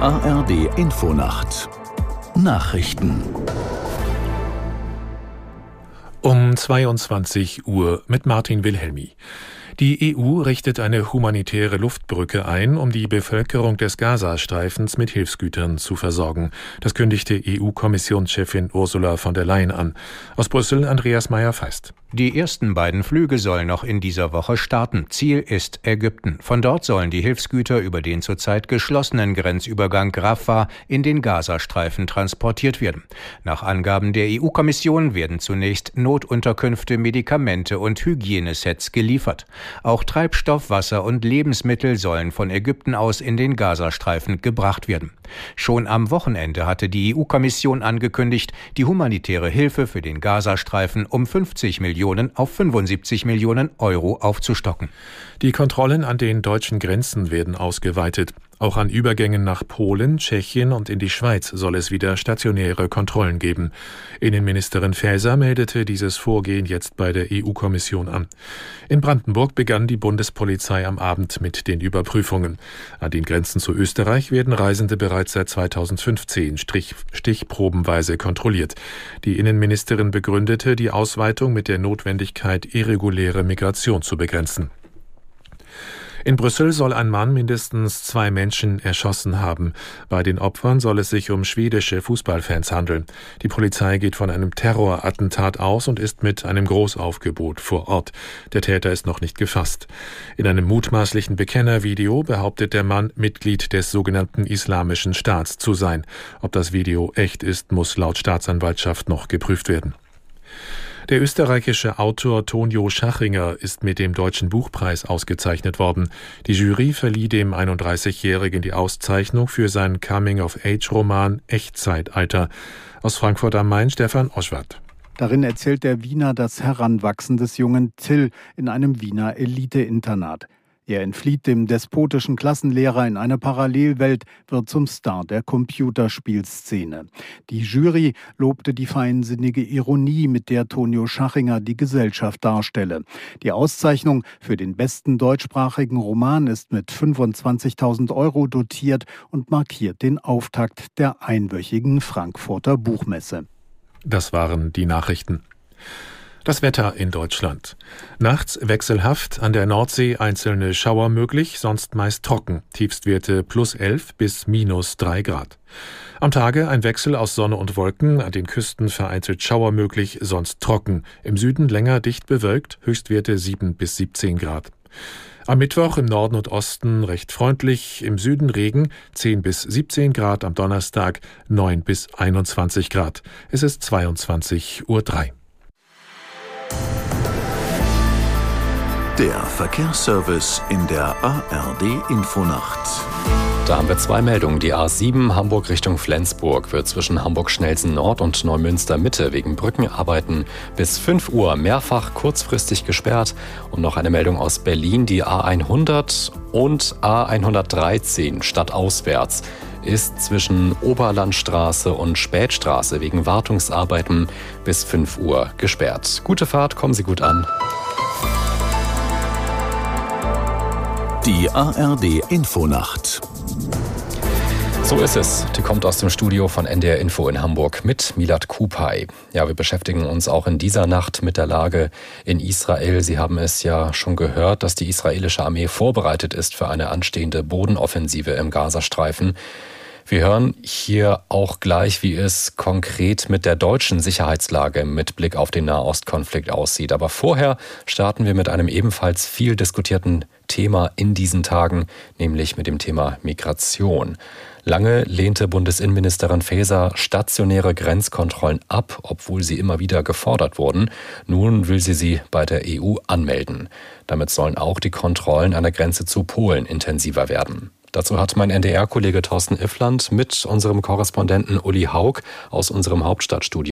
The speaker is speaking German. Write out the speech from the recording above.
ARD Infonacht Nachrichten um 22 Uhr mit Martin Wilhelmi. Die EU richtet eine humanitäre Luftbrücke ein, um die Bevölkerung des Gazastreifens mit Hilfsgütern zu versorgen. Das kündigte EU-Kommissionschefin Ursula von der Leyen an. Aus Brüssel Andreas Meyer-Feist. Die ersten beiden Flüge sollen noch in dieser Woche starten. Ziel ist Ägypten. Von dort sollen die Hilfsgüter über den zurzeit geschlossenen Grenzübergang Rafah in den Gazastreifen transportiert werden. Nach Angaben der EU-Kommission werden zunächst Notunterkünfte, Medikamente und Hygienesets geliefert. Auch Treibstoff, Wasser und Lebensmittel sollen von Ägypten aus in den Gazastreifen gebracht werden. Schon am Wochenende hatte die EU-Kommission angekündigt, die humanitäre Hilfe für den Gazastreifen um 50 Millionen Millionen auf 75 Millionen Euro aufzustocken. Die Kontrollen an den deutschen Grenzen werden ausgeweitet. Auch an Übergängen nach Polen, Tschechien und in die Schweiz soll es wieder stationäre Kontrollen geben. Innenministerin Faeser meldete dieses Vorgehen jetzt bei der EU-Kommission an. In Brandenburg begann die Bundespolizei am Abend mit den Überprüfungen. An den Grenzen zu Österreich werden Reisende bereits seit 2015 stichprobenweise kontrolliert. Die Innenministerin begründete die Ausweitung mit der Notwendigkeit, irreguläre Migration zu begrenzen. In Brüssel soll ein Mann mindestens zwei Menschen erschossen haben. Bei den Opfern soll es sich um schwedische Fußballfans handeln. Die Polizei geht von einem Terrorattentat aus und ist mit einem Großaufgebot vor Ort. Der Täter ist noch nicht gefasst. In einem mutmaßlichen Bekennervideo behauptet der Mann, Mitglied des sogenannten Islamischen Staats zu sein. Ob das Video echt ist, muss laut Staatsanwaltschaft noch geprüft werden. Der österreichische Autor Tonio Schachinger ist mit dem Deutschen Buchpreis ausgezeichnet worden. Die Jury verlieh dem 31-Jährigen die Auszeichnung für seinen Coming-of-Age-Roman Echtzeitalter. Aus Frankfurt am Main Stefan Oschwart. Darin erzählt der Wiener das Heranwachsen des jungen Till in einem Wiener Elite-Internat. Er entflieht dem despotischen Klassenlehrer in eine Parallelwelt, wird zum Star der Computerspielszene. Die Jury lobte die feinsinnige Ironie, mit der Tonio Schachinger die Gesellschaft darstelle. Die Auszeichnung für den besten deutschsprachigen Roman ist mit 25.000 Euro dotiert und markiert den Auftakt der einwöchigen Frankfurter Buchmesse. Das waren die Nachrichten. Das Wetter in Deutschland. Nachts wechselhaft, an der Nordsee einzelne Schauer möglich, sonst meist trocken. Tiefstwerte plus 11 bis minus 3 Grad. Am Tage ein Wechsel aus Sonne und Wolken, an den Küsten vereinzelt Schauer möglich, sonst trocken. Im Süden länger dicht bewölkt, Höchstwerte 7 bis 17 Grad. Am Mittwoch im Norden und Osten recht freundlich, im Süden Regen 10 bis 17 Grad, am Donnerstag 9 bis 21 Grad. Es ist 22.03 Uhr. Der Verkehrsservice in der ARD Infonacht. Da haben wir zwei Meldungen. Die A7 Hamburg Richtung Flensburg wird zwischen Hamburg-Schnelsen Nord und Neumünster Mitte wegen Brückenarbeiten bis 5 Uhr mehrfach kurzfristig gesperrt. Und noch eine Meldung aus Berlin. Die A100 und A113 stadtauswärts ist zwischen Oberlandstraße und Spätstraße wegen Wartungsarbeiten bis 5 Uhr gesperrt. Gute Fahrt, kommen Sie gut an. Die ARD Infonacht. So ist es. Die kommt aus dem Studio von NDR Info in Hamburg mit Milad Kupay. Ja, wir beschäftigen uns auch in dieser Nacht mit der Lage in Israel. Sie haben es ja schon gehört, dass die israelische Armee vorbereitet ist für eine anstehende Bodenoffensive im Gazastreifen. Wir hören hier auch gleich, wie es konkret mit der deutschen Sicherheitslage mit Blick auf den Nahostkonflikt aussieht. Aber vorher starten wir mit einem ebenfalls viel diskutierten Thema in diesen Tagen, nämlich mit dem Thema Migration. Lange lehnte Bundesinnenministerin Faeser stationäre Grenzkontrollen ab, obwohl sie immer wieder gefordert wurden. Nun will sie sie bei der EU anmelden. Damit sollen auch die Kontrollen an der Grenze zu Polen intensiver werden. Dazu hat mein NDR-Kollege Thorsten Iffland mit unserem Korrespondenten Uli Haug aus unserem Hauptstadtstudio